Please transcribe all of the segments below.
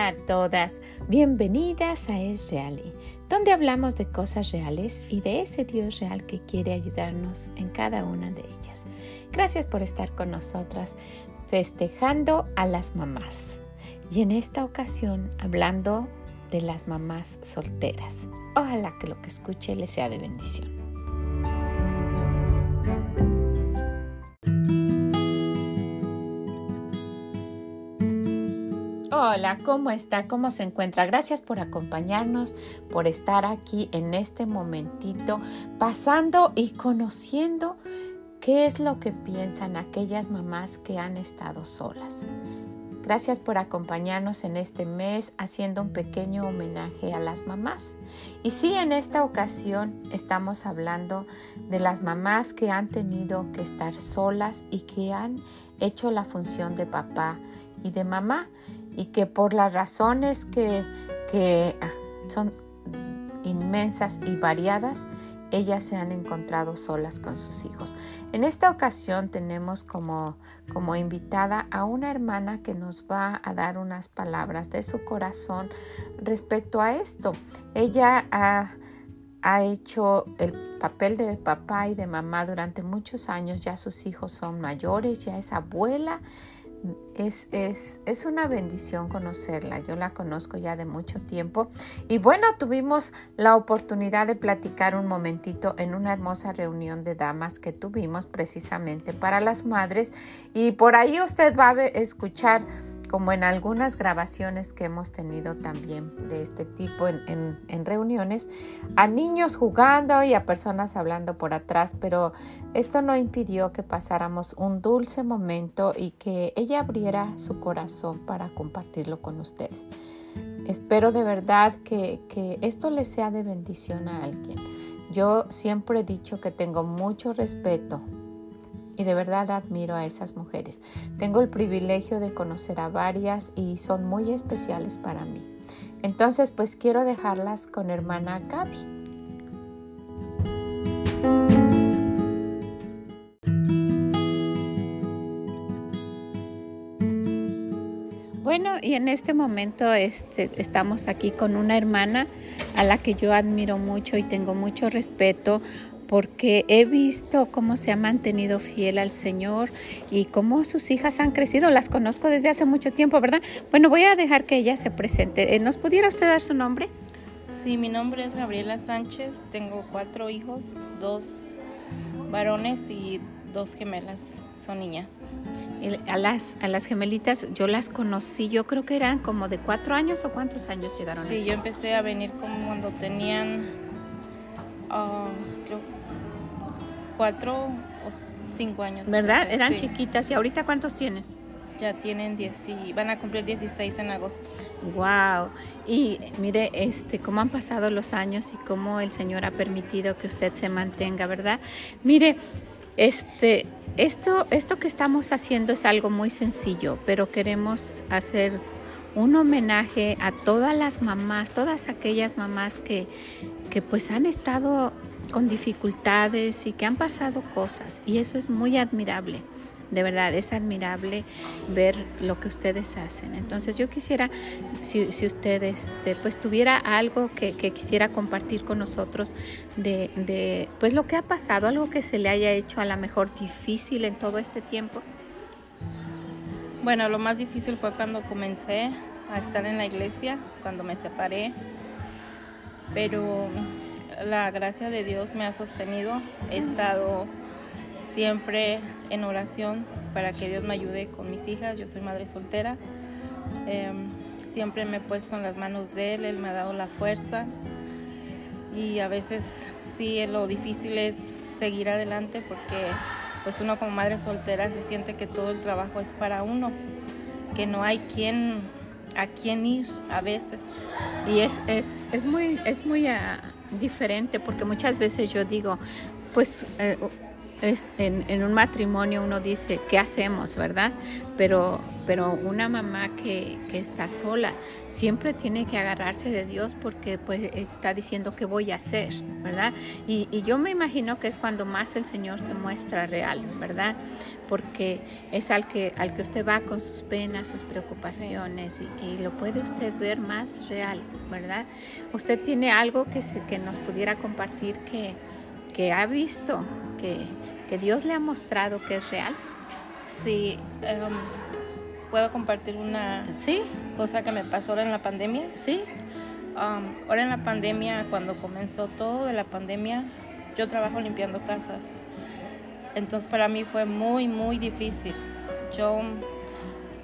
A todas, bienvenidas a Es Reali, donde hablamos de cosas reales y de ese Dios real que quiere ayudarnos en cada una de ellas. Gracias por estar con nosotras festejando a las mamás y en esta ocasión hablando de las mamás solteras. Ojalá que lo que escuche les sea de bendición. Hola, ¿cómo está? ¿Cómo se encuentra? Gracias por acompañarnos, por estar aquí en este momentito, pasando y conociendo qué es lo que piensan aquellas mamás que han estado solas. Gracias por acompañarnos en este mes haciendo un pequeño homenaje a las mamás. Y sí, en esta ocasión estamos hablando de las mamás que han tenido que estar solas y que han hecho la función de papá y de mamá y que por las razones que, ah, son inmensas y variadas, ellas se han encontrado solas con sus hijos. En esta ocasión tenemos como, como invitada a una hermana que nos va a dar unas palabras de su corazón respecto a esto. Ella ha, ha hecho el papel de papá y de mamá durante muchos años, ya sus hijos son mayores, ya es abuela es, es, es, una bendición conocerla. Yo la conozco ya de mucho tiempo. Y bueno, tuvimos la oportunidad de platicar un momentito en una hermosa reunión de damas que tuvimos precisamente para las madres. Y por ahí usted va a escuchar como en algunas grabaciones que hemos tenido también de este tipo en, reuniones, a niños jugando y a personas hablando por atrás, pero esto no impidió que pasáramos un dulce momento y que ella abriera su corazón para compartirlo con ustedes. Espero de verdad que, que esto les sea de bendición a alguien. Yo siempre he dicho que tengo mucho respeto y de verdad admiro a esas mujeres. Tengo el privilegio de conocer a varias y son muy especiales para mí. Entonces, pues quiero dejarlas con hermana Gaby. Bueno, y en este momento este, estamos aquí con una hermana a la que yo admiro mucho y tengo mucho respeto porque he visto cómo se ha mantenido fiel al Señor y cómo sus hijas han crecido. Las conozco desde hace mucho tiempo, ¿verdad? Bueno, voy a dejar que ella se presente. Eh, ¿Nos pudiera usted dar su nombre? Sí, mi nombre es Gabriela Sánchez. Tengo cuatro hijos, dos varones y dos gemelas. Son niñas. A las, a las gemelitas yo las conocí, yo creo que eran como de cuatro años o cuántos años llegaron. Sí, yo empecé a venir como cuando tenían, uh, creo cuatro o cinco años. ¿Verdad? Eran chiquitas. ¿Y ahorita cuántos tienen? Ya tienen 10 y van a cumplir 16 en agosto. Wow. Y mire, este, cómo han pasado los años y cómo el Señor ha permitido que usted se mantenga, ¿verdad? Mire, este, esto, esto que estamos haciendo es algo muy sencillo, pero queremos hacer un homenaje a todas las mamás, todas aquellas mamás que, que pues han estado con dificultades y que han pasado cosas y eso es muy admirable. De verdad, es admirable ver lo que ustedes hacen. Entonces yo quisiera, si, si usted este, pues tuviera algo que, quisiera compartir con nosotros de, de, pues lo que ha pasado, algo que se le haya hecho a lo mejor difícil en todo este tiempo. Bueno, lo más difícil fue cuando comencé a estar en la iglesia, cuando me separé. Pero la gracia de Dios me ha sostenido. He estado siempre en oración para que Dios me ayude con mis hijas. Yo soy madre soltera. Em, siempre me he puesto en las manos de Él. Él me ha dado la fuerza. Y a veces sí lo difícil es seguir adelante porque pues uno como madre soltera se siente que todo el trabajo es para uno, que no hay quien a quién ir a veces. Y es, es, es muy, es muy ah, diferente porque muchas veces yo digo, pues eh, en, un matrimonio uno dice, ¿qué hacemos, verdad? Pero, pero una mamá que, está sola siempre tiene que agarrarse de Dios porque pues está diciendo qué voy a hacer, ¿verdad? Y, yo me imagino que es cuando más el Señor se muestra real, ¿verdad? Porque es al que, al que usted va con sus penas, sus preocupaciones y, lo puede usted ver más real, ¿verdad? Usted tiene algo que, se, que nos pudiera compartir que, que ha visto, que, que Dios le ha mostrado que es real? Sí, em, puedo compartir una ¿Sí? cosa que me pasó ahora en la pandemia. Sí. Um, ahora en la pandemia, cuando comenzó todo de la pandemia, yo trabajo limpiando casas. Entonces para mí fue muy, muy difícil. Yo,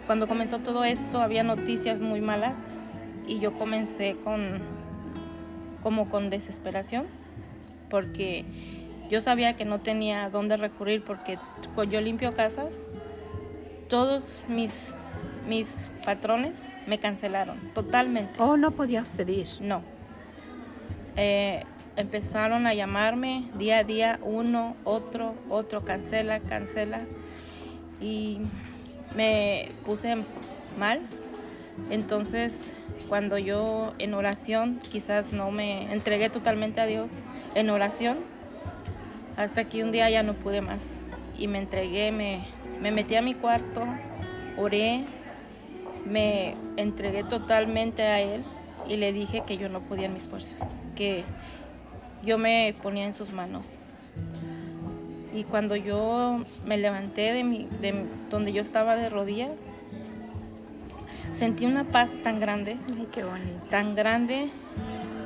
cuando comenzó todo esto, había noticias muy malas y yo comencé con, como con desesperación, porque yo sabía que no tenía dónde recurrir porque yo limpio casas, todos mis, mis patrones me cancelaron totalmente. ¿Oh, no podía usted ir? No. Eh, empezaron a llamarme día a día, uno, otro, otro, cancela, cancela. Y me puse mal. Entonces, cuando yo en oración, quizás no me entregué totalmente a Dios, en oración, hasta que un día ya no pude más y me entregué, me, metí a mi cuarto, oré, me entregué totalmente a Él y le dije que yo no podía en mis fuerzas, que yo me ponía en sus manos. Y cuando yo me levanté de, mi, de donde yo estaba de rodillas, sentí una paz tan grande. Ay, qué bonito. Tan grande.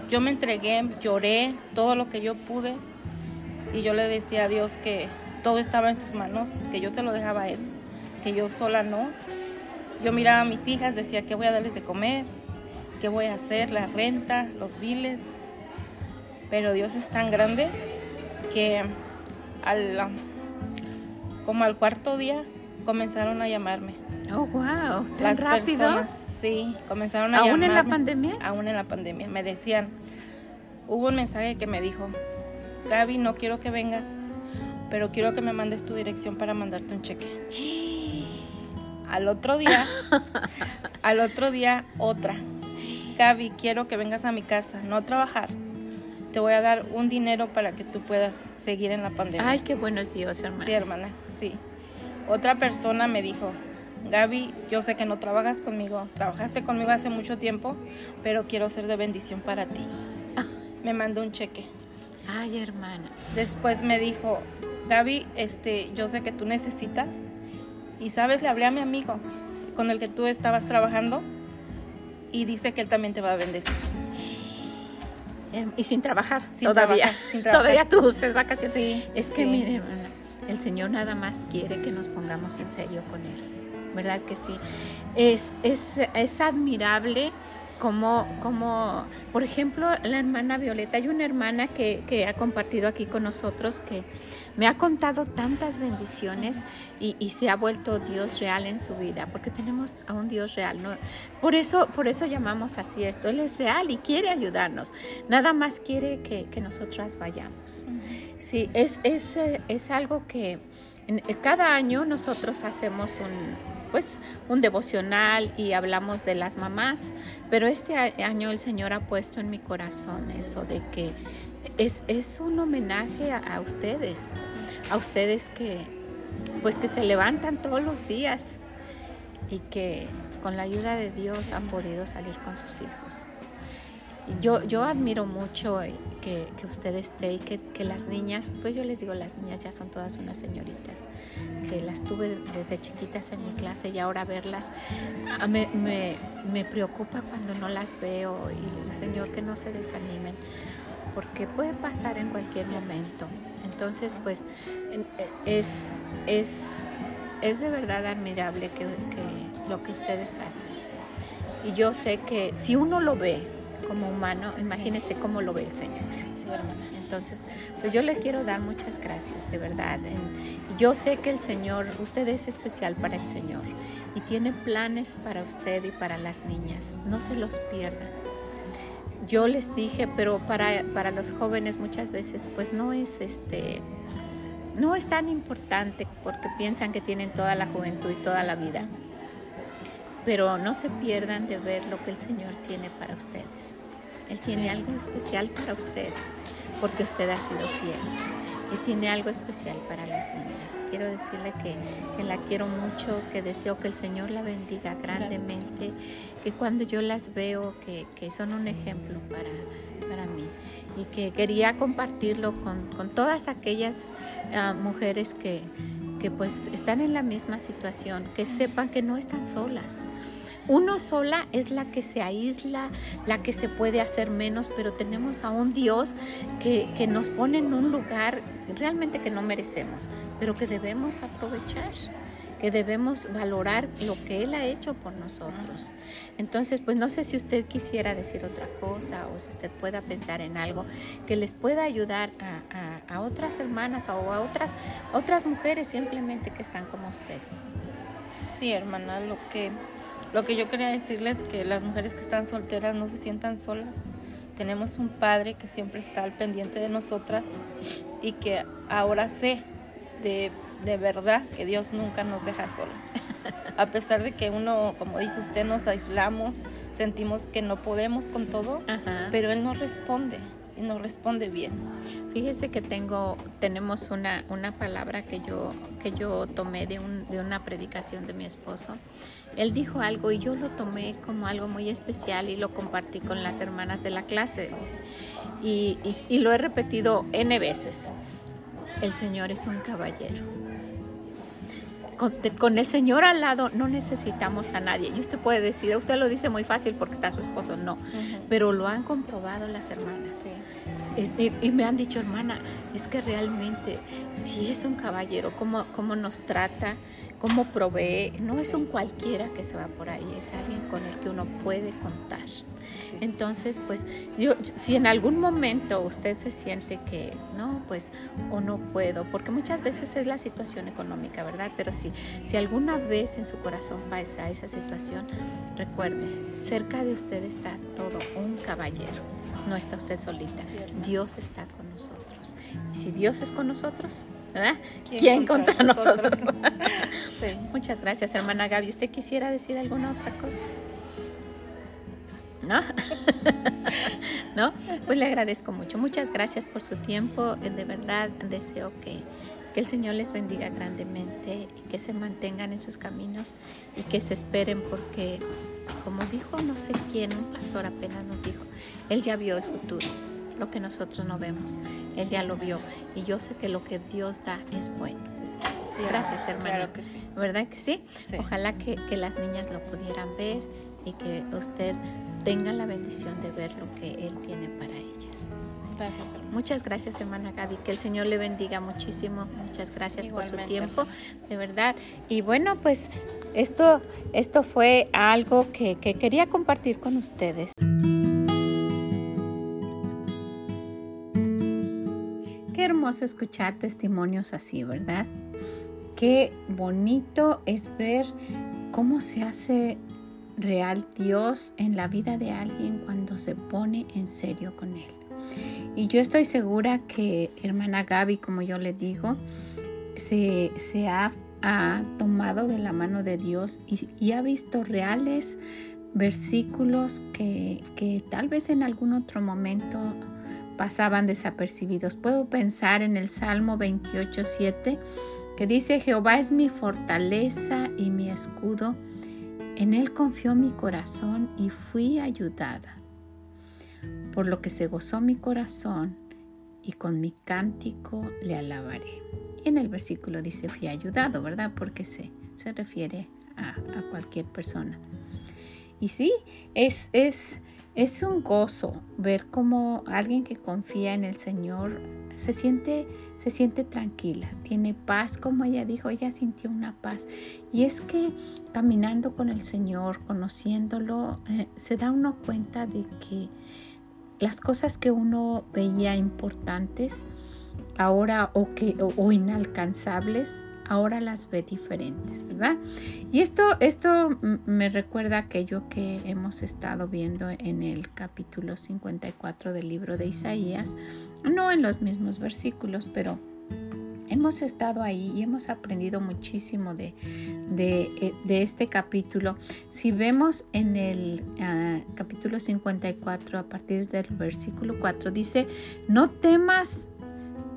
Yo me entregué, lloré todo lo que yo pude y yo le decía a Dios que todo estaba en sus manos, que yo se lo dejaba a Él, que yo sola no. Yo miraba a mis hijas, decía, ¿qué voy a darles de comer? ¿Qué voy a hacer? La renta, los biles. Pero Dios es tan grande que al, como al cuarto día comenzaron a llamarme. Oh, wow, tan Las rápido. Personas, sí, comenzaron a llamarme. ¿Aún en la pandemia? Aún en la pandemia. Me decían, hubo un mensaje que me dijo, Gaby, no quiero que vengas, pero quiero que me mandes tu dirección para mandarte un cheque. Al otro día, al otro día, otra. Gaby, quiero que vengas a mi casa, no a trabajar. Te voy a dar un dinero para que tú puedas seguir en la pandemia. Ay, qué bueno es Dios, hermana. Sí, hermana, sí. Otra persona me dijo, Gaby, yo sé que no trabajas conmigo, trabajaste conmigo hace mucho tiempo, pero quiero ser de bendición para ti. Me mandó un cheque. Ay, hermana. Después me dijo, Gaby, este, yo sé que tú necesitas. Y sabes, le hablé a mi amigo con el que tú estabas trabajando y dice que él también te va a bendecir. Em, y sin trabajar, sin todavía. sin trabajar. Todavía tú, usted vacaciones. Sí. Es que, mire, hermana, el Señor nada más quiere que nos pongamos en serio con Él. ¿Verdad que sí? Es, es, es admirable como, como, por ejemplo, la hermana Violeta, hay una hermana que, que, ha compartido aquí con nosotros que me ha contado tantas bendiciones y, y, se ha vuelto Dios real en su vida, porque tenemos a un Dios real. ¿no? Por, eso, por eso llamamos así esto, Él es real y quiere ayudarnos, nada más quiere que, que nosotras vayamos. Sí, es, es, es algo que en, cada año nosotros hacemos un pues un devocional y hablamos de las mamás, pero este año el Señor ha puesto en mi corazón eso de que es, es un homenaje a, ustedes, a ustedes que pues que se levantan todos los días y que con la ayuda de Dios han podido salir con sus hijos. Yo, yo admiro mucho que, que usted esté y que, que, las niñas, pues yo les digo, las niñas ya son todas unas señoritas, que las tuve desde chiquitas en mi clase y ahora verlas ah, me, me, me preocupa cuando no las veo y Señor que no se desanimen, porque puede pasar en cualquier momento. Entonces, pues es, es, es de verdad admirable que, que lo que ustedes hacen. Y yo sé que si uno lo ve, como humano, imagínese cómo lo ve el Señor. Entonces, pues yo le quiero dar muchas gracias, de verdad. Yo sé que el Señor, usted es especial para el Señor y tiene planes para usted y para las niñas. No se los pierdan. Yo les dije, pero para, para los jóvenes muchas veces, pues no es este no es tan importante porque piensan que tienen toda la juventud y toda la vida. Pero no se pierdan de ver lo que el Señor tiene para ustedes. Él tiene algo especial para usted porque usted ha sido fiel. Y tiene algo especial para las niñas. Quiero decirle que, la quiero mucho, que deseo que el Señor la bendiga grandemente, que cuando yo las veo, que, son un ejemplo para, para mí y que quería compartirlo con, todas aquellas ah, mujeres que, que pues están en la misma situación, que sepan que no están solas. Uno sola es la que se aísla, la que se puede hacer menos, pero tenemos a un Dios que, que nos pone en un lugar realmente que no merecemos, pero que debemos aprovechar que debemos valorar lo que Él ha hecho por nosotros. Entonces, pues no sé si usted quisiera decir otra cosa o si usted pueda pensar en algo que les pueda ayudar a, otras hermanas o a otras, otras mujeres simplemente que están como usted. Sí, hermana, lo que, lo que yo quería decirles es que las mujeres que están solteras no se sientan solas. Tenemos un Padre que siempre está al pendiente de nosotras y que ahora sé de de verdad que Dios nunca nos deja solas. A pesar de que uno, como dice usted, nos aislamos, sentimos que no podemos con todo, pero Él nos responde y nos responde bien. Fíjese que tengo, tenemos una, una palabra que yo, que yo tomé de, de una predicación de mi esposo. Él dijo algo y yo lo tomé como algo muy especial y lo compartí con las hermanas de la clase. Y, y, y lo he repetido N veces. El Señor es un caballero con, el Señor al lado no necesitamos a nadie. Y usted puede decir, usted lo dice muy fácil porque está su esposo, no, pero lo han comprobado las hermanas. Y, me han dicho, hermana, es que realmente si es un caballero, cómo, cómo nos trata, cómo provee, no es un cualquiera que se va por ahí, es alguien con el que uno puede contar. Entonces, pues yo, si en algún momento usted se siente que no, pues o no puedo, porque muchas veces es la situación económica, ¿verdad? Pero si, si alguna vez en su corazón pasa esa situación, recuerde, cerca de usted está todo un caballero, no está usted solita, Dios está con nosotros. Y si Dios es con nosotros, ¿verdad? ¿Quién, contra, nosotros? Muchas gracias, hermana Gaby. ¿Usted quisiera decir alguna otra cosa? ¿no? ¿No? Pues le agradezco mucho. Muchas gracias por su tiempo. Eh, de verdad deseo que, que el Señor les bendiga grandemente y que se mantengan en sus caminos y que se esperen porque, como dijo no sé quién, un pastor apenas nos dijo, Él ya vio el futuro lo que nosotros no vemos. Él ya lo vio y yo sé que lo que Dios da es bueno. Gracias, hermano. Claro que sí. ¿Verdad que sí? Ojalá que, que, las niñas lo pudieran ver y que usted tenga la bendición de ver lo que Él tiene para ellas. Gracias, Muchas gracias, hermana Gaby. Que el Señor le bendiga muchísimo. Muchas gracias por su tiempo, de verdad. Y bueno, pues esto, esto fue algo que, que quería compartir con ustedes. Qué hermoso escuchar testimonios así, ¿verdad? Qué bonito es ver cómo se hace real Dios en la vida de alguien cuando se pone en serio con Él. Y yo estoy segura que hermana Gaby, como yo le digo, se, ha, tomado de la mano de Dios y, ha visto reales versículos que, que tal vez en algún otro momento pasaban desapercibidos. Puedo pensar en el Salmo 28, 7, que dice, Jehová es mi fortaleza y mi escudo en Él confió mi corazón y fui ayudada, por lo que se gozó mi corazón y con mi cántico le alabaré. Y en el versículo dice fui ayudado, ¿verdad? Porque se, se refiere a, a cualquier persona. Y sí, es, es, es un gozo ver cómo alguien que confía en el Señor se siente, se siente tranquila, tiene paz, como ella dijo, ella sintió una paz. Y es que caminando con el Señor, conociéndolo, eh, se da uno cuenta de que las cosas que uno veía importantes ahora o, que, o inalcanzables, ahora las ve diferentes, ¿verdad? Y esto, esto me recuerda aquello que hemos estado viendo en el capítulo 54 del libro de Isaías, no en los mismos versículos, pero hemos estado ahí y hemos aprendido muchísimo de, de, este capítulo. Si vemos en el ah, capítulo 54, a partir del versículo 4, dice, no temas,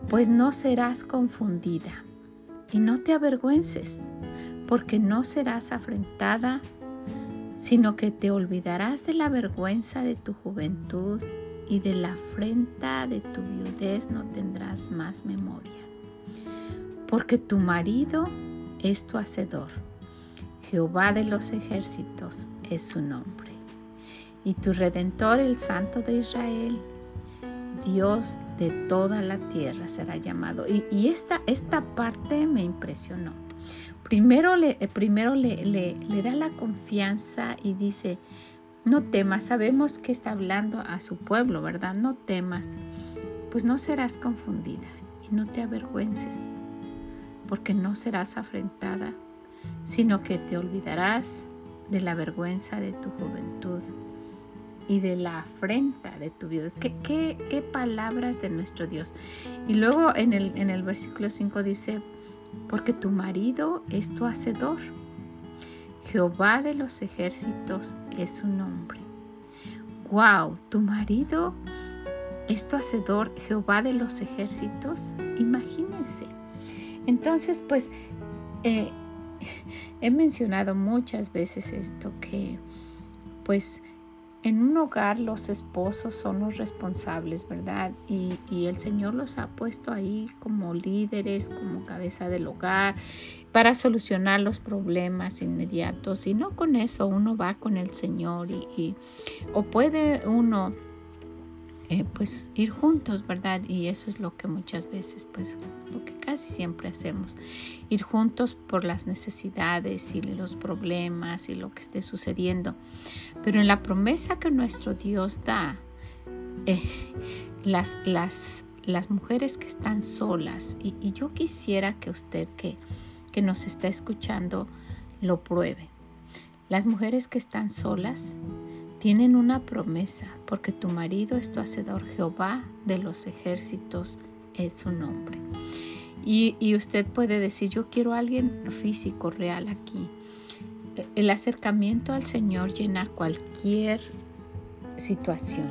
pues no serás confundida, y no te avergüences, porque no serás afrentada, sino que te olvidarás de la vergüenza de tu juventud y de la afrenta de tu viudez no tendrás más memoria porque tu marido es tu hacedor. Jehová de los ejércitos es su nombre. Y tu redentor, el Santo de Israel, Dios de toda la tierra será llamado. Y, esta, esta parte me impresionó. Primero, le, eh, primero le, le, le da la confianza y dice, no temas, sabemos que está hablando a su pueblo, ¿verdad? No temas, pues no serás confundida y no te avergüences porque no serás afrentada, sino que te olvidarás de la vergüenza de tu juventud y de la afrenta de tu vida. ¿Qué, qué, palabras de nuestro Dios. Y luego en el, en el versículo 5 dice, porque tu marido es tu hacedor. Jehová de los ejércitos es su nombre. Wow, tu marido es tu hacedor, Jehová de los ejércitos. Imagínense. Entonces, pues, eh, he mencionado muchas veces esto, que pues en un hogar los esposos son los responsables, ¿verdad? Y, y, el Señor los ha puesto ahí como líderes, como cabeza del hogar, para solucionar los problemas inmediatos. Y no con eso uno va con el Señor y, y o puede uno eh, pues ir juntos, ¿verdad? Y eso es lo que muchas veces, pues lo que casi siempre hacemos, ir juntos por las necesidades y los problemas y lo que esté sucediendo. Pero en la promesa que nuestro Dios da, eh, las, las, las mujeres que están solas, y, y yo quisiera que usted que, que nos está escuchando lo pruebe. Las mujeres que están solas, tienen una promesa, porque tu marido es tu hacedor, Jehová de los ejércitos es su nombre. Y, usted puede decir, yo quiero a alguien físico, real aquí. El acercamiento al Señor llena cualquier situación.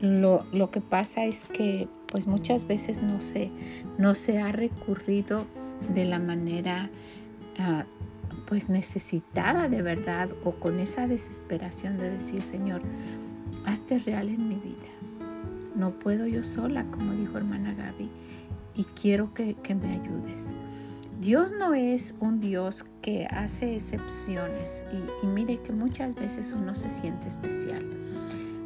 Lo, que pasa es que pues muchas veces no se, no se ha recurrido de la manera ah, pues necesitada de verdad o con esa desesperación de decir, Señor, hazte real en mi vida. No puedo yo sola, como dijo hermana Gaby, y quiero que, me ayudes. Dios no es un Dios que hace excepciones y, y, mire que muchas veces uno se siente especial.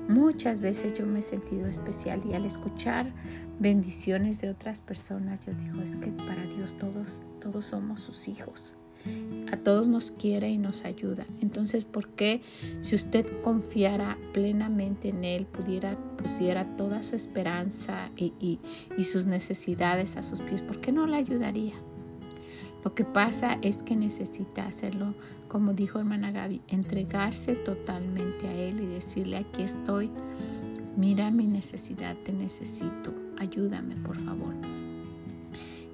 Muchas veces yo me he sentido especial y al escuchar bendiciones de otras personas yo digo es que para Dios todos todos somos sus hijos a todos nos quiere y nos ayuda. Entonces, ¿por qué si usted confiara plenamente en Él, pudiera, pusiera toda su esperanza y, sus necesidades a sus pies, ¿por qué no le ayudaría? Lo que pasa es que necesita hacerlo, como dijo hermana Gaby, entregarse totalmente a Él y decirle, aquí estoy, mira mi necesidad, te necesito, ayúdame por favor.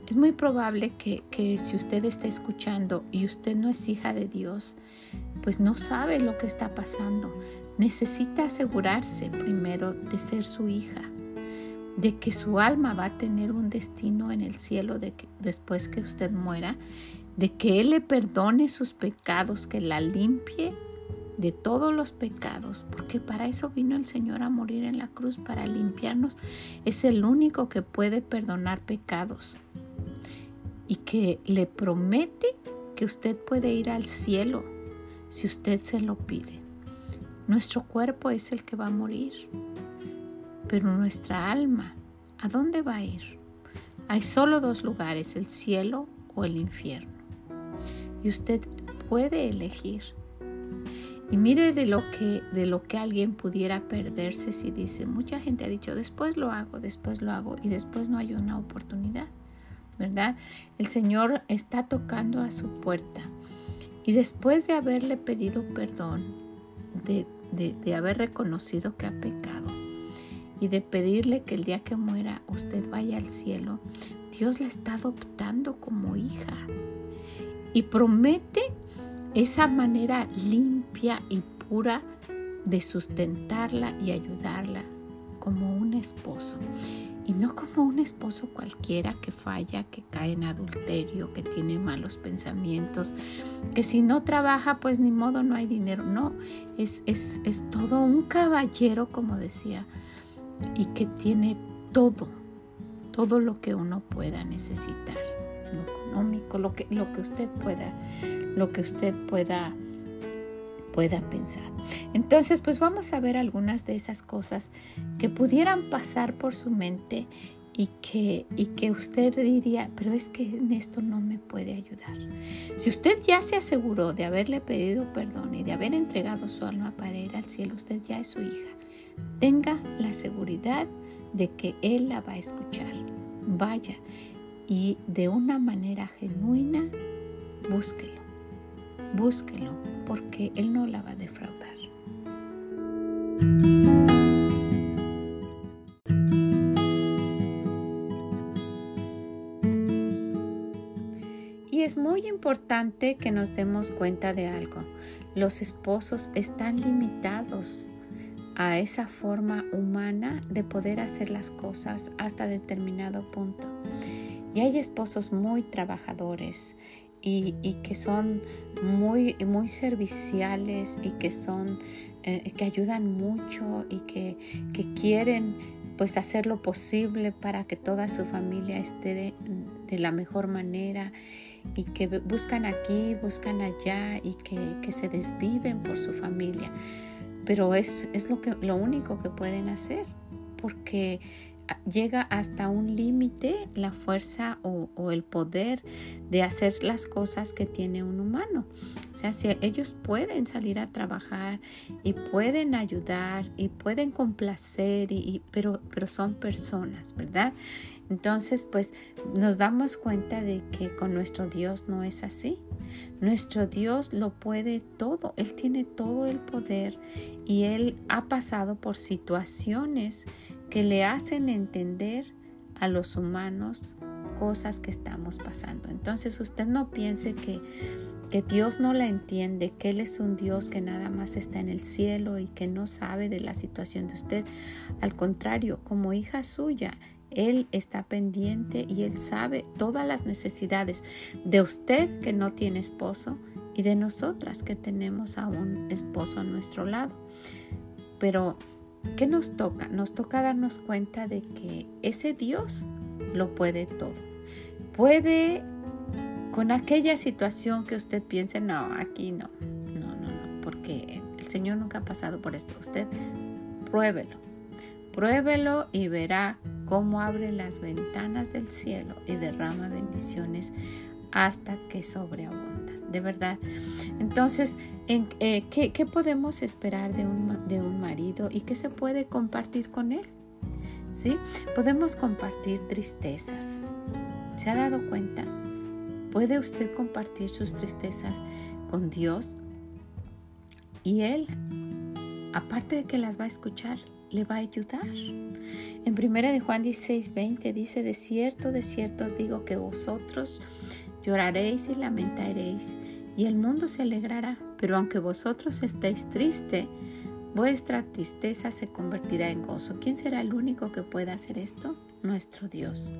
Es muy probable que, si usted está escuchando y usted no es hija de Dios, pues no sabe lo que está pasando. Necesita asegurarse primero de ser su hija, de que su alma va a tener un destino en el cielo de después que usted muera, de que Él le perdone sus pecados, que la limpie de todos los pecados, porque para eso vino el Señor a morir en la cruz, para limpiarnos. Es el único que puede perdonar pecados y que le promete que usted puede ir al cielo si usted se lo pide. Nuestro cuerpo es el que va a morir, pero nuestra alma, ¿a dónde va a ir? Hay solo dos lugares, el cielo o el infierno. Y usted puede elegir. Y mire de lo que de lo que alguien pudiera perderse si dice, mucha gente ha dicho, después lo hago, después lo hago y después no hay una oportunidad. ¿verdad? El Señor está tocando a su puerta. Y después de haberle pedido perdón, de, haber reconocido que ha pecado y de pedirle que el día que muera usted vaya al cielo, Dios la está adoptando como hija y promete esa manera limpia y pura de sustentarla y ayudarla como un esposo. Y no como un esposo cualquiera que falla, que cae en adulterio, que tiene malos pensamientos, que si no trabaja, pues ni modo, no hay dinero. No, es, es, es todo un caballero, como decía, y que tiene todo, todo lo que uno pueda necesitar, lo económico, lo que, lo que usted pueda, lo que usted pueda pueda pensar. Entonces, pues vamos a ver algunas de esas cosas que pudieran pasar por su mente y que, y que usted diría, pero es que en esto no me puede ayudar. Si usted ya se aseguró de haberle pedido perdón y de haber entregado su alma para ir al cielo, usted ya es su hija. Tenga la seguridad de que Él la va a escuchar. Vaya y de una manera genuina, búsquelo. Búsquelo porque Él no la va a defraudar. Y es muy importante que nos demos cuenta de algo. Los esposos están limitados a esa forma humana de poder hacer las cosas hasta determinado punto. Y hay esposos muy trabajadores y, que son muy, muy serviciales y que son eh, que ayudan mucho y que, quieren pues hacer lo posible para que toda su familia esté de, la mejor manera y que buscan aquí, buscan allá y que, que se desviven por su familia pero es, lo, que, lo único que pueden hacer, porque llega hasta un límite la fuerza o, el poder de hacer las cosas que tiene un humano. O sea, si ellos pueden salir a trabajar y pueden ayudar y pueden complacer, y, pero, pero son personas, ¿verdad? Entonces, pues nos damos cuenta de que con nuestro Dios no es así. Nuestro Dios lo puede todo, Él tiene todo el poder y Él ha pasado por situaciones que le hacen entender a los humanos cosas que estamos pasando. Entonces usted no piense que, que Dios no la entiende, que Él es un Dios que nada más está en el cielo y que no sabe de la situación de usted. Al contrario, como hija suya, él está pendiente y Él sabe todas las necesidades de usted que no tiene esposo y de nosotras que tenemos a un esposo a nuestro lado. Pero, ¿qué nos toca? Nos toca darnos cuenta de que ese Dios lo puede todo. Puede con aquella situación que usted piense, no, aquí no, no, no, no, porque el Señor nunca ha pasado por esto. Usted pruébelo, pruébelo y verá cómo abre las ventanas del cielo y derrama bendiciones hasta que sobreabunda. De verdad. Entonces, eh, ¿qué, podemos esperar de un, de un marido y qué se puede compartir con él? ¿Sí? Podemos compartir tristezas. ¿Se ha dado cuenta? ¿Puede usted compartir sus tristezas con Dios? Y Él, aparte de que las va a escuchar, le va a ayudar. En 1 de Juan 16, 20 dice, de cierto, de cierto os digo que vosotros lloraréis y lamentaréis, y el mundo se alegrará, pero aunque vosotros estéis triste, vuestra tristeza se convertirá en gozo. ¿Quién será el único que pueda hacer esto? Nuestro Dios.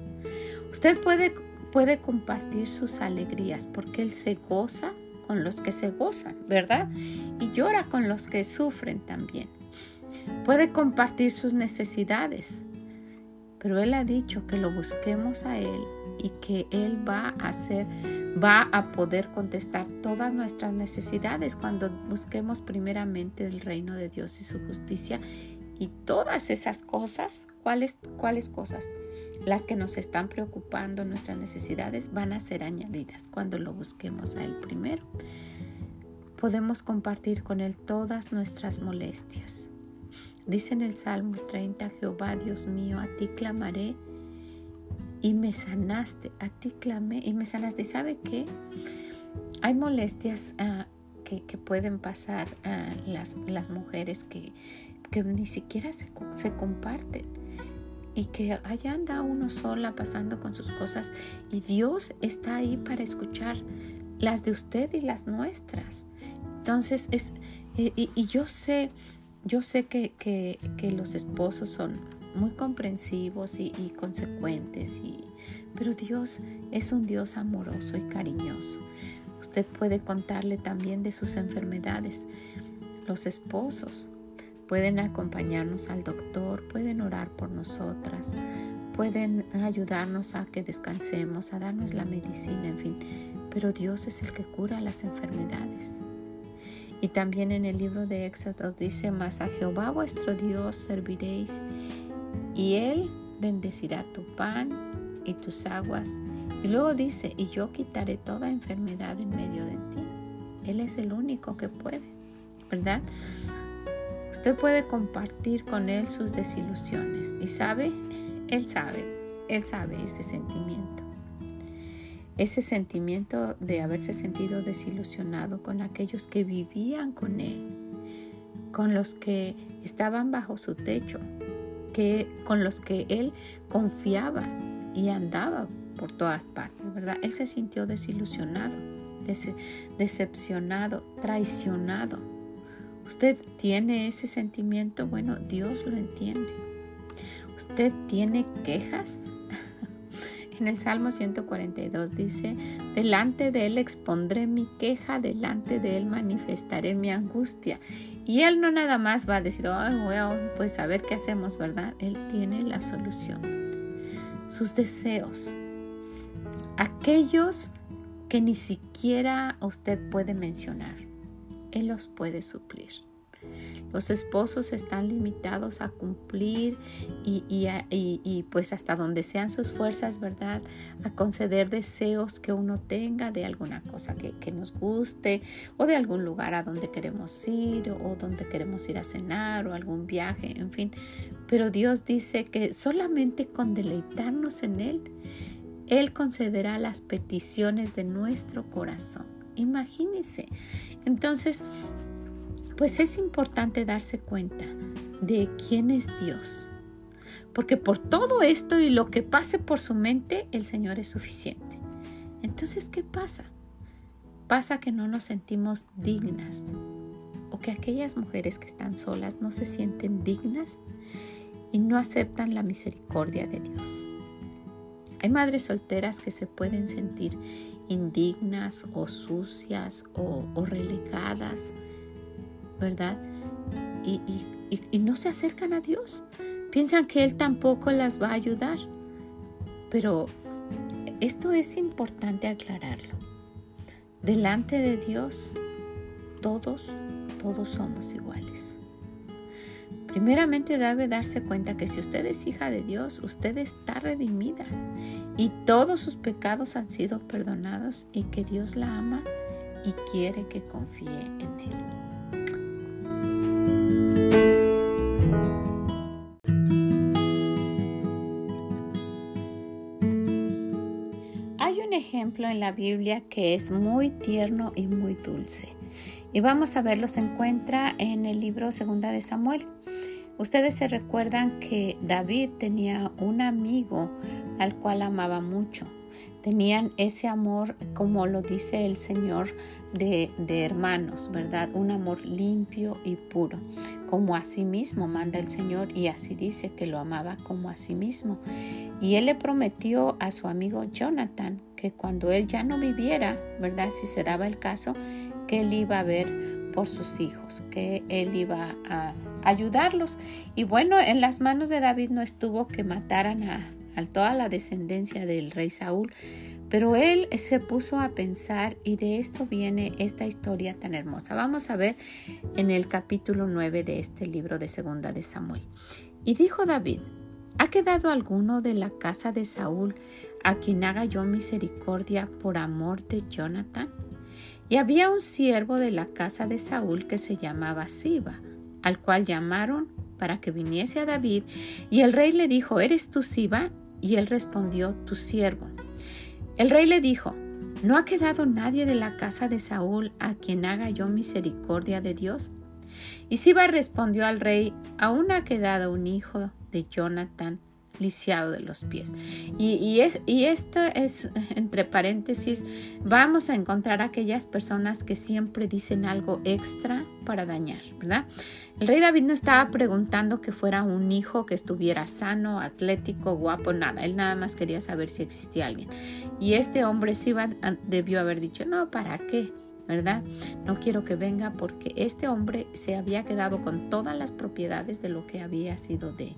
Usted puede, puede compartir sus alegrías porque Él se goza con los que se gozan, ¿verdad? Y llora con los que sufren también. Puede compartir sus necesidades, pero Él ha dicho que lo busquemos a Él y que Él va a hacer, va a poder contestar todas nuestras necesidades cuando busquemos primeramente el reino de Dios y su justicia y todas esas cosas, ¿cuáles, cuáles cosas? Las que nos están preocupando, nuestras necesidades, van a ser añadidas cuando lo busquemos a Él primero. Podemos compartir con Él todas nuestras molestias. Dice en el Salmo 30, Jehová Dios mío, a ti clamaré y me sanaste, a ti clamé y me sanaste. ¿Sabe qué? Hay molestias ah, que, pueden pasar a las, las, mujeres que, que, ni siquiera se, se comparten. y que allá anda uno sola pasando con sus cosas y Dios está ahí para escuchar las de usted y las nuestras. Entonces es, y, yo sé, yo sé que, que, los esposos son muy comprensivos y, consecuentes, y, pero Dios es un Dios amoroso y cariñoso. Usted puede contarle también de sus enfermedades. Los esposos pueden acompañarnos al doctor, pueden orar por nosotras, pueden ayudarnos a que descansemos, a darnos la medicina, en fin. Pero Dios es el que cura las enfermedades. Y también en el libro de Éxodo dice, mas a Jehová vuestro Dios serviréis y Él bendecirá tu pan y tus aguas. Y luego dice, y yo quitaré toda enfermedad en medio de ti. Él es el único que puede, ¿verdad? Usted puede compartir con Él sus desilusiones y sabe, Él sabe, Él sabe ese sentimiento. Ese sentimiento de haberse sentido desilusionado con aquellos que vivían con Él, con los que estaban bajo su techo, con los que Él confiaba y andaba por todas partes, ¿verdad? Él se sintió desilusionado, decepcionado, traicionado. ¿Usted tiene ese sentimiento? Bueno, Dios lo entiende. ¿Usted tiene quejas? En el Salmo 142 dice, delante de Él expondré mi queja, delante de Él manifestaré mi angustia. Y Él no nada más va a decir, oh, pues a ver qué hacemos, ¿verdad? Él tiene la solución. Sus deseos, aquellos que ni siquiera usted puede mencionar, Él los puede suplir. Los esposos están limitados a cumplir y, pues hasta donde sean sus fuerzas, ¿verdad? A conceder deseos que uno tenga de alguna cosa que, nos guste o de algún lugar a donde queremos ir o donde queremos ir a cenar o algún viaje, en fin. Pero Dios dice que solamente con deleitarnos en Él, Él concederá las peticiones de nuestro corazón. Imagínense. Entonces, pues es importante darse cuenta de quién es Dios. Porque por todo esto y lo que pase por su mente, el Señor es suficiente. Entonces, ¿qué pasa? Pasa que no nos sentimos dignas o que aquellas mujeres que están solas no se sienten dignas y no aceptan la misericordia de Dios. Hay madres solteras que se pueden sentir indignas o sucias o, o relegadas ¿verdad? Y, no se acercan a Dios. Piensan que Él tampoco las va a ayudar. Pero esto es importante aclararlo. Delante de Dios, todos, todos somos iguales. Primeramente debe darse cuenta que si usted es hija de Dios, usted está redimida y todos sus pecados han sido perdonados y que Dios la ama y quiere que confíe en Él. Ejemplo en la Biblia que es muy tierno y muy dulce. Y vamos a verlo, se encuentra en el libro Segunda de Samuel. Ustedes se recuerdan que David tenía un amigo al cual amaba mucho. Tenían ese amor, como lo dice el Señor, de, de hermanos, ¿verdad? Un amor limpio y puro, como a sí mismo manda el Señor y así dice que lo amaba como a sí mismo. Y él le prometió a su amigo Jonathan que cuando él ya no viviera, ¿verdad? Si se daba el caso, que él iba a ver por sus hijos, que él iba a ayudarlos. Y bueno, en las manos de David no estuvo que mataran a, a toda la descendencia del rey Saúl, pero él se puso a pensar y de esto viene esta historia tan hermosa. Vamos a ver en el capítulo 9 de este libro de Segunda de Samuel. Y dijo David, ¿ha quedado alguno de la casa de Saúl a quien haga yo misericordia por amor de Jonathan? Y había un siervo de la casa de Saúl que se llamaba Siba, al cual llamaron para que viniese a David, y el rey le dijo, ¿eres tú Siba? Y él respondió, tu siervo. El rey le dijo, ¿no ha quedado nadie de la casa de Saúl a quien haga yo misericordia de Dios? Y Siba respondió al rey, aún ha quedado un hijo de Jonathan, lisiado de los pies. Y, es, y es, entre paréntesis, vamos a encontrar aquellas personas que siempre dicen algo extra para dañar, ¿verdad? El rey David no estaba preguntando que fuera un hijo que estuviera sano, atlético, guapo, nada. Él nada más quería saber si existía alguien. Y este hombre sí debió haber dicho, no, ¿para qué? ¿verdad? No quiero que venga porque este hombre se había quedado con todas las propiedades de lo que había sido de,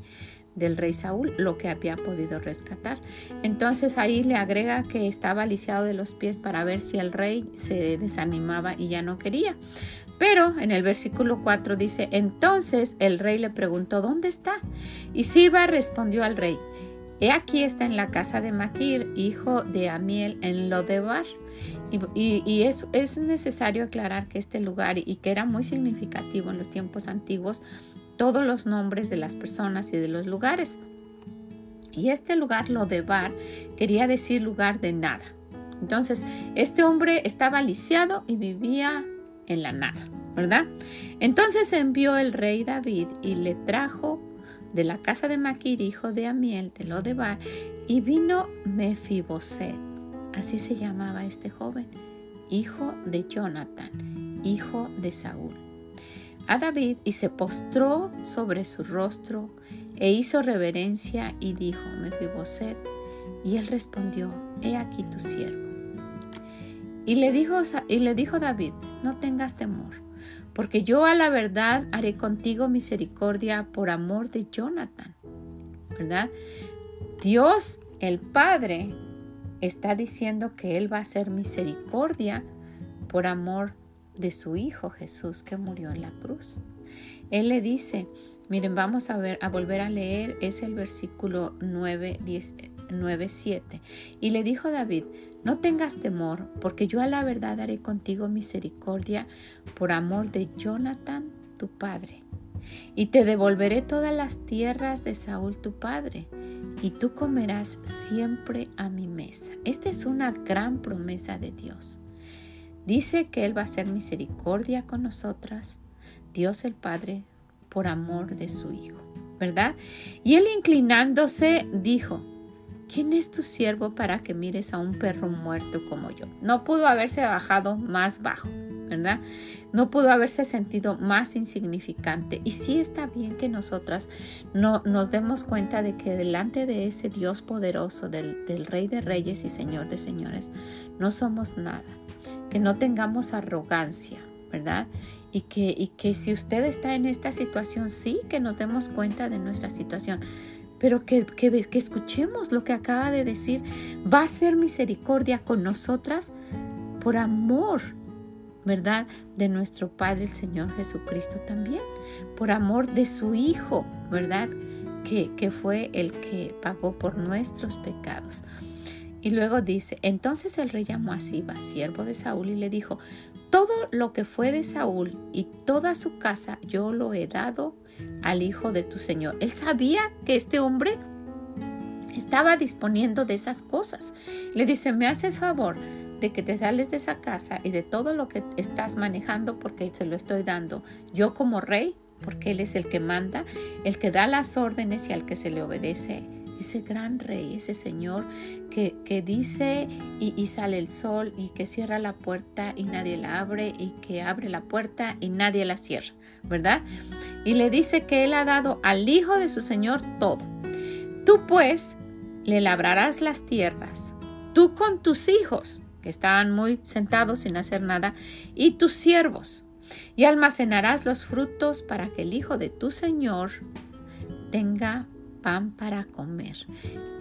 del rey Saúl, lo que había podido rescatar. Entonces ahí le agrega que estaba lisiado de los pies para ver si el rey se desanimaba y ya no quería. Pero en el versículo 4 dice, entonces el rey le preguntó, ¿dónde está? Y Siba respondió al rey, he aquí está en la casa de Maquir, hijo de Amiel, en Lodebar. Y, y, es, es, necesario aclarar que este lugar, y que era muy significativo en los tiempos antiguos, todos los nombres de las personas y de los lugares. Y este lugar, lo de bar, quería decir lugar de nada. Entonces, este hombre estaba lisiado y vivía en la nada, ¿verdad? Entonces envió el rey David y le trajo de la casa de Maquir, hijo de Amiel, de Lodebar, y vino Mefiboset, así se llamaba este joven, hijo de Jonathan, hijo de Saúl a David y se postró sobre su rostro e hizo reverencia y dijo, Mefiboset, y él respondió, he aquí tu siervo. Y le dijo, y le dijo David, no tengas temor, porque yo a la verdad haré contigo misericordia por amor de Jonathan. ¿Verdad? Dios, el Padre, está diciendo que Él va a hacer misericordia por amor de su Hijo Jesús que murió en la cruz. Él le dice, miren, vamos a ver, a volver a leer, es el versículo 9, 10, 9, 7. Y le dijo David, no tengas temor, porque yo a la verdad haré contigo misericordia por amor de Jonathan, tu padre. Y te devolveré todas las tierras de Saúl, tu padre, y tú comerás siempre a mi mesa. Esta es una gran promesa de Dios. Dice que Él va a hacer misericordia con nosotras, Dios el Padre, por amor de su Hijo, ¿verdad? Y Él inclinándose dijo, ¿quién es tu siervo para que mires a un perro muerto como yo? No pudo haberse bajado más bajo. ¿verdad? No pudo haberse sentido más insignificante. Y sí está bien que nosotras no, nos demos cuenta de que delante de ese Dios poderoso, del, del Rey de Reyes y Señor de Señores, no somos nada que no tengamos arrogancia, ¿verdad? Y que, y que si usted está en esta situación, sí, que nos demos cuenta de nuestra situación, pero que, que, que escuchemos lo que acaba de decir, va a ser misericordia con nosotras por amor, ¿verdad? De nuestro Padre el Señor Jesucristo también, por amor de su Hijo, ¿verdad? Que, que fue el que pagó por nuestros pecados. Y luego dice, entonces el rey llamó a Siba, siervo de Saúl, y le dijo, todo lo que fue de Saúl y toda su casa yo lo he dado al hijo de tu señor. Él sabía que este hombre estaba disponiendo de esas cosas. Le dice, me haces favor de que te sales de esa casa y de todo lo que estás manejando porque se lo estoy dando. Yo como rey, porque él es el que manda, el que da las órdenes y al que se le obedece ese gran rey, ese Señor que, que dice y, sale el sol y que cierra la puerta y nadie la abre y que abre la puerta y nadie la cierra, ¿verdad? Y le dice que Él ha dado al Hijo de su Señor todo. Tú pues le labrarás las tierras, tú con tus hijos, que estaban muy sentados sin hacer nada, y tus siervos, y almacenarás los frutos para que el Hijo de tu Señor tenga pan para comer.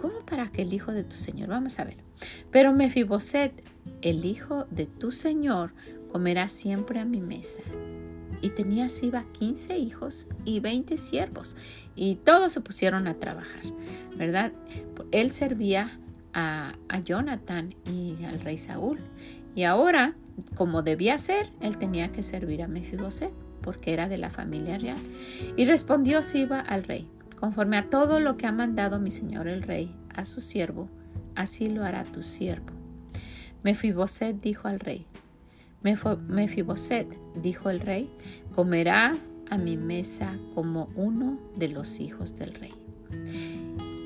¿Cómo para que el hijo de tu Señor? Vamos a ver. Pero Mefiboset, el hijo de tu Señor, comerá siempre a mi mesa. Y tenía Siba 15 hijos y 20 siervos, y todos se pusieron a trabajar, ¿verdad? Él servía a, a Jonathan y al rey Saúl. Y ahora, como debía ser, él tenía que servir a Mefiboset, porque era de la familia real. Y respondió Siba al rey, Conforme a todo lo que ha mandado mi señor el rey a su siervo, así lo hará tu siervo. Mefiboset dijo al rey, Mefiboset, dijo el rey, comerá a mi mesa como uno de los hijos del rey.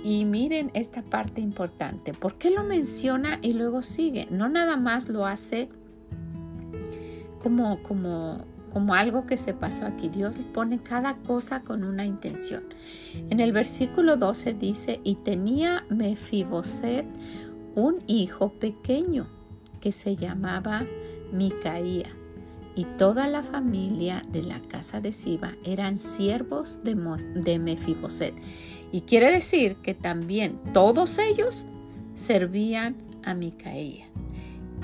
Y miren esta parte importante. ¿Por qué lo menciona y luego sigue? No nada más lo hace como, como, como algo que se pasó aquí. Dios pone cada cosa con una intención. En el versículo 12 dice, y tenía Mefiboset un hijo pequeño que se llamaba Micaía. Y toda la familia de la casa de Siba eran siervos de, Mefiboset. Y quiere decir que también todos ellos servían a Micaía.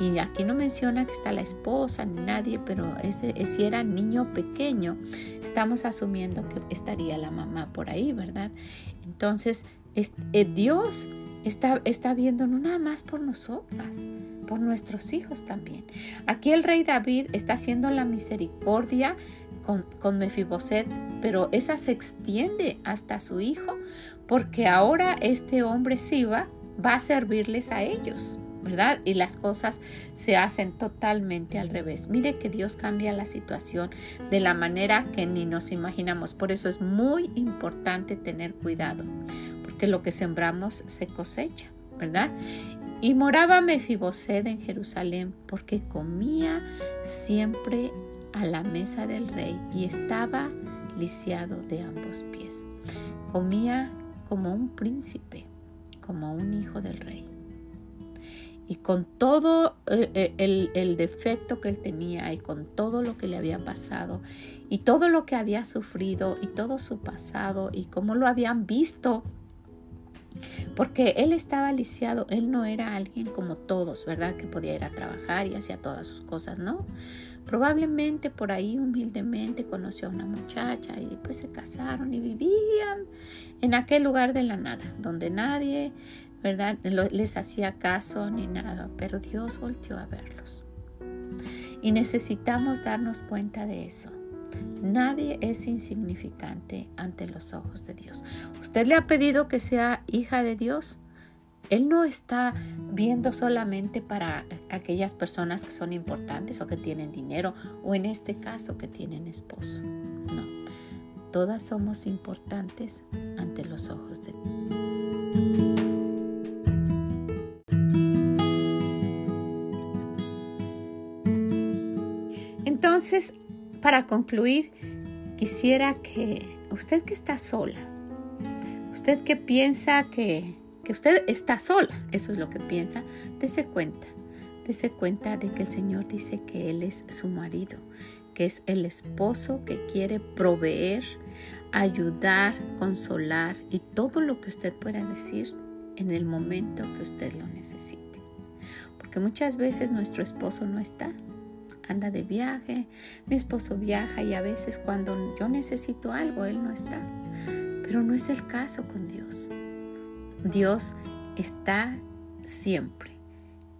Y aquí no menciona que está la esposa ni nadie, pero ese, si era niño pequeño, estamos asumiendo que estaría la mamá por ahí, ¿verdad? Entonces, eh, Dios está, está viendo no nada más por nosotras, por nuestros hijos también. Aquí el rey David está haciendo la misericordia con, con Mefiboset, pero esa se extiende hasta su hijo, porque ahora este hombre Siba va a servirles a ellos. ¿Verdad? Y las cosas se hacen totalmente al revés. Mire que Dios cambia la situación de la manera que ni nos imaginamos. Por eso es muy importante tener cuidado, porque lo que sembramos se cosecha, ¿verdad? Y moraba Mefiboset en Jerusalén porque comía siempre a la mesa del rey y estaba lisiado de ambos pies. Comía como un príncipe, como un hijo del rey y con todo eh, eh, el, defecto que él tenía y con todo lo que le había pasado y todo lo que había sufrido y todo su pasado y cómo lo habían visto, porque él estaba lisiado, él no era alguien como todos, ¿verdad? Que podía ir a trabajar y hacía todas sus cosas, ¿no? Probablemente por ahí humildemente conoció a una muchacha y pues se casaron y vivían en aquel lugar de la nada, donde nadie ¿verdad? les hacía caso ni nada, pero Dios volteó a verlos. Y necesitamos darnos cuenta de eso. Nadie es insignificante ante los ojos de Dios. ¿Usted le ha pedido que sea hija de Dios? Él no está viendo solamente para aquellas personas que son importantes o que tienen dinero o en este caso que tienen esposo. No, todas somos importantes ante los ojos de Dios. Entonces, para concluir, quisiera que usted que está sola, usted que piensa que, que usted está sola, eso es lo que piensa, dése cuenta, dése cuenta de que el Señor dice que Él es su marido, que es el esposo que quiere proveer, ayudar, consolar y todo lo que usted pueda decir en el momento que usted lo necesite. Porque muchas veces nuestro esposo no está, anda de viaje, mi esposo viaja y a veces cuando yo necesito algo, él no está. Pero no es el caso con Dios. Dios está siempre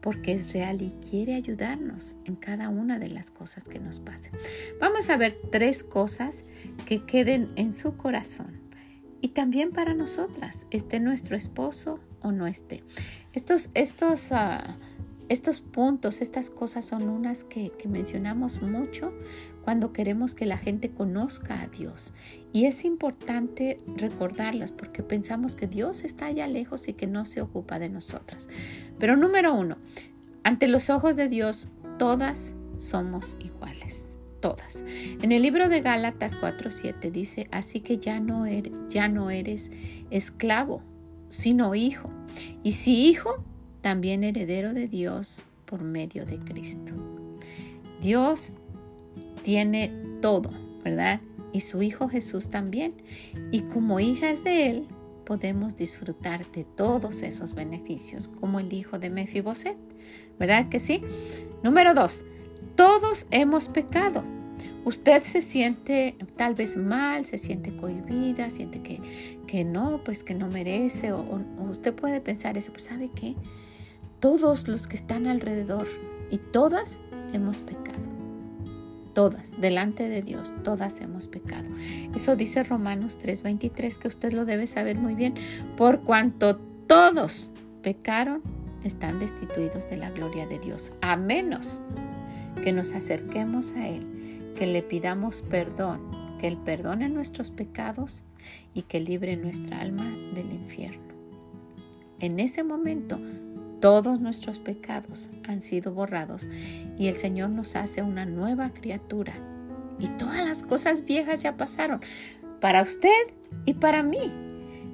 porque es real y quiere ayudarnos en cada una de las cosas que nos pasen. Vamos a ver tres cosas que queden en su corazón y también para nosotras, esté nuestro esposo o no esté. Estos, estos uh, estos puntos, estas cosas son unas que, mencionamos mucho cuando queremos que la gente conozca a Dios. Y es importante recordarlas porque pensamos que Dios está allá lejos y que no se ocupa de nosotras. Pero número uno, ante los ojos de Dios, todas somos iguales. Todas. En el libro de Gálatas 4:7 dice, así que eres, ya no eres esclavo, sino hijo. Y si hijo, también heredero de Dios por medio de Cristo. Dios tiene todo, ¿verdad? Y su Hijo Jesús también. Y como hijas de Él, podemos disfrutar de todos esos beneficios, como el hijo de Mefiboset, ¿verdad que sí? Número dos, todos hemos pecado. Usted se siente tal vez mal, se siente cohibida, siente que, que no, pues que no merece, o, usted puede pensar eso, pero ¿sabe qué? Todos los que están alrededor y todas hemos pecado. Todas, delante de Dios, todas hemos pecado. Eso dice Romanos 3:23, que usted lo debe saber muy bien. Por cuanto todos pecaron, están destituidos de la gloria de Dios, a menos que nos acerquemos a Él, que le pidamos perdón, que Él perdone nuestros pecados y que libre nuestra alma del infierno. en ese momento todos nuestros pecados han sido borrados y el Señor nos hace una nueva criatura. Y todas las cosas viejas ya pasaron para usted y para mí.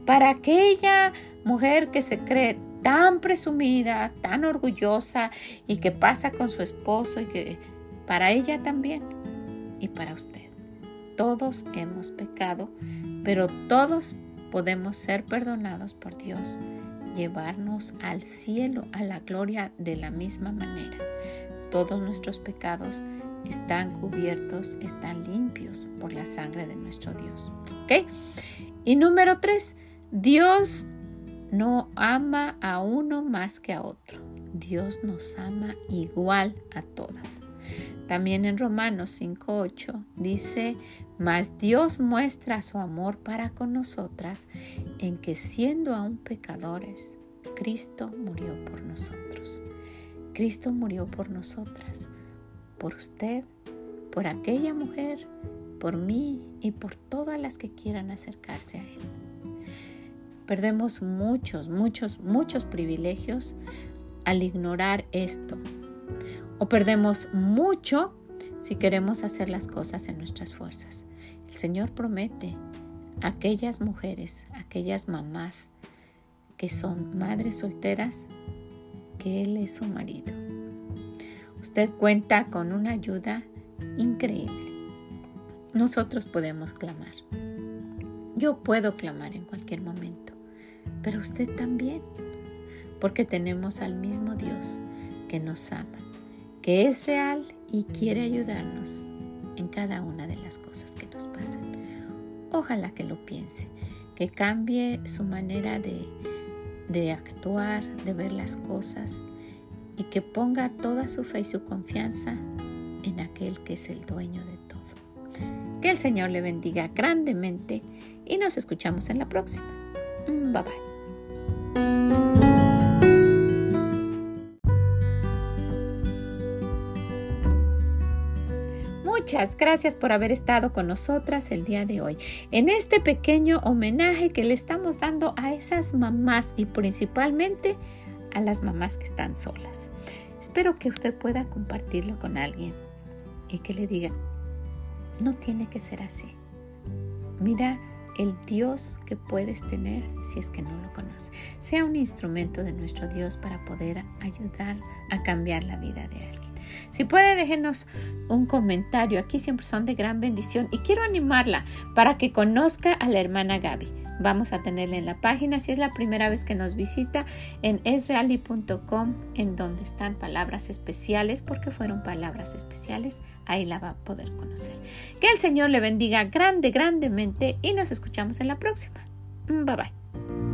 Para aquella mujer que se cree tan presumida, tan orgullosa y que pasa con su esposo y que para ella también y para usted. Todos hemos pecado, pero todos podemos ser perdonados por Dios, llevarnos al cielo, a la gloria de la misma manera. Todos nuestros pecados están cubiertos, están limpios por la sangre de nuestro Dios. ¿Ok? Y número tres, Dios no ama a uno más que a otro. Dios nos ama igual a todas. También en Romanos 5.8 dice, mas Dios muestra su amor para con nosotras en que siendo aún pecadores, Cristo murió por nosotros. Cristo murió por nosotras, por usted, por aquella mujer, por mí y por todas las que quieran acercarse a Él. Perdemos muchos, muchos, muchos privilegios al ignorar esto. O perdemos mucho si queremos hacer las cosas en nuestras fuerzas. El Señor promete a aquellas mujeres, aquellas mamás que son madres solteras, que Él es su marido. Usted cuenta con una ayuda increíble. Nosotros podemos clamar. Yo puedo clamar en cualquier momento pero usted también, porque tenemos al mismo Dios que nos ama, que es real y quiere ayudarnos en cada una de las cosas que nos pasan. Ojalá que lo piense, que cambie su manera de, de actuar, de ver las cosas y que ponga toda su fe y su confianza en aquel que es el dueño de todo. Que el Señor le bendiga grandemente y nos escuchamos en la próxima. Bye bye. Muchas gracias por haber estado con nosotras el día de hoy en este pequeño homenaje que le estamos dando a esas mamás y principalmente a las mamás que están solas. Espero que usted pueda compartirlo con alguien y que le diga, no tiene que ser así. Mira el Dios que puedes tener si es que no lo conoces. Sea un instrumento de nuestro Dios para poder ayudar a cambiar la vida de alguien. Si puede, déjenos un comentario. Aquí siempre son de gran bendición y quiero animarla para que conozca a la hermana Gaby. Vamos a tenerla en la página si es la primera vez que nos visita en esreali.com en donde están palabras especiales porque fueron palabras especiales ahí la va a poder conocer. Que el Señor le bendiga grande, grandemente y nos escuchamos en la próxima. Bye bye.